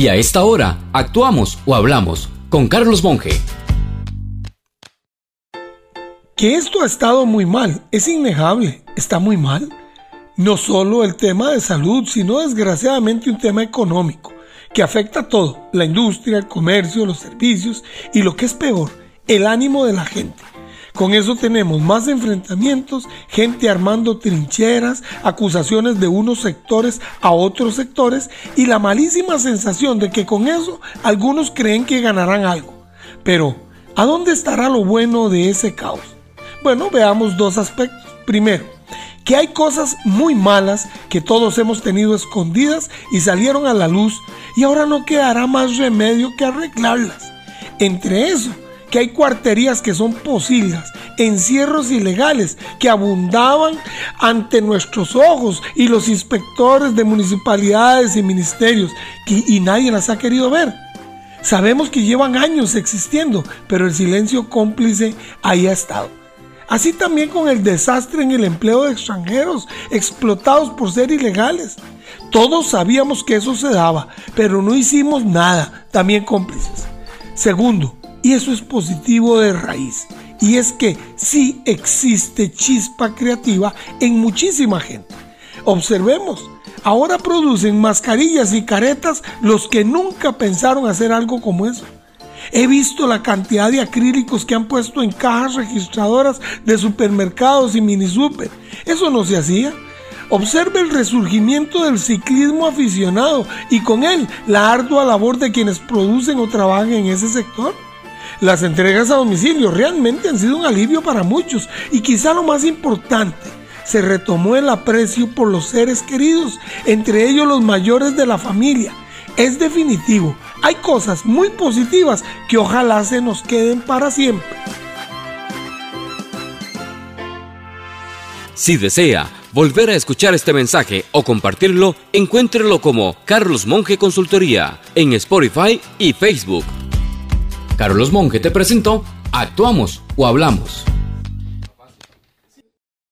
Y a esta hora, actuamos o hablamos con Carlos Monge. Que esto ha estado muy mal, es innegable, está muy mal. No solo el tema de salud, sino desgraciadamente un tema económico, que afecta a todo, la industria, el comercio, los servicios y lo que es peor, el ánimo de la gente. Con eso tenemos más enfrentamientos, gente armando trincheras, acusaciones de unos sectores a otros sectores y la malísima sensación de que con eso algunos creen que ganarán algo. Pero, ¿a dónde estará lo bueno de ese caos? Bueno, veamos dos aspectos. Primero, que hay cosas muy malas que todos hemos tenido escondidas y salieron a la luz y ahora no quedará más remedio que arreglarlas. Entre eso, que hay cuarterías que son posibles, encierros ilegales que abundaban ante nuestros ojos y los inspectores de municipalidades y ministerios y nadie las ha querido ver. Sabemos que llevan años existiendo, pero el silencio cómplice ahí ha estado. Así también con el desastre en el empleo de extranjeros explotados por ser ilegales. Todos sabíamos que eso se daba, pero no hicimos nada, también cómplices. Segundo, y eso es positivo de raíz, y es que sí existe chispa creativa en muchísima gente. Observemos, ahora producen mascarillas y caretas los que nunca pensaron hacer algo como eso. He visto la cantidad de acrílicos que han puesto en cajas registradoras de supermercados y mini super. Eso no se hacía. Observe el resurgimiento del ciclismo aficionado y con él la ardua labor de quienes producen o trabajan en ese sector. Las entregas a domicilio realmente han sido un alivio para muchos y quizá lo más importante, se retomó el aprecio por los seres queridos, entre ellos los mayores de la familia. Es definitivo, hay cosas muy positivas que ojalá se nos queden para siempre. Si desea volver a escuchar este mensaje o compartirlo, encuéntrelo como Carlos Monge Consultoría en Spotify y Facebook. Carlos Monge te presentó Actuamos o Hablamos.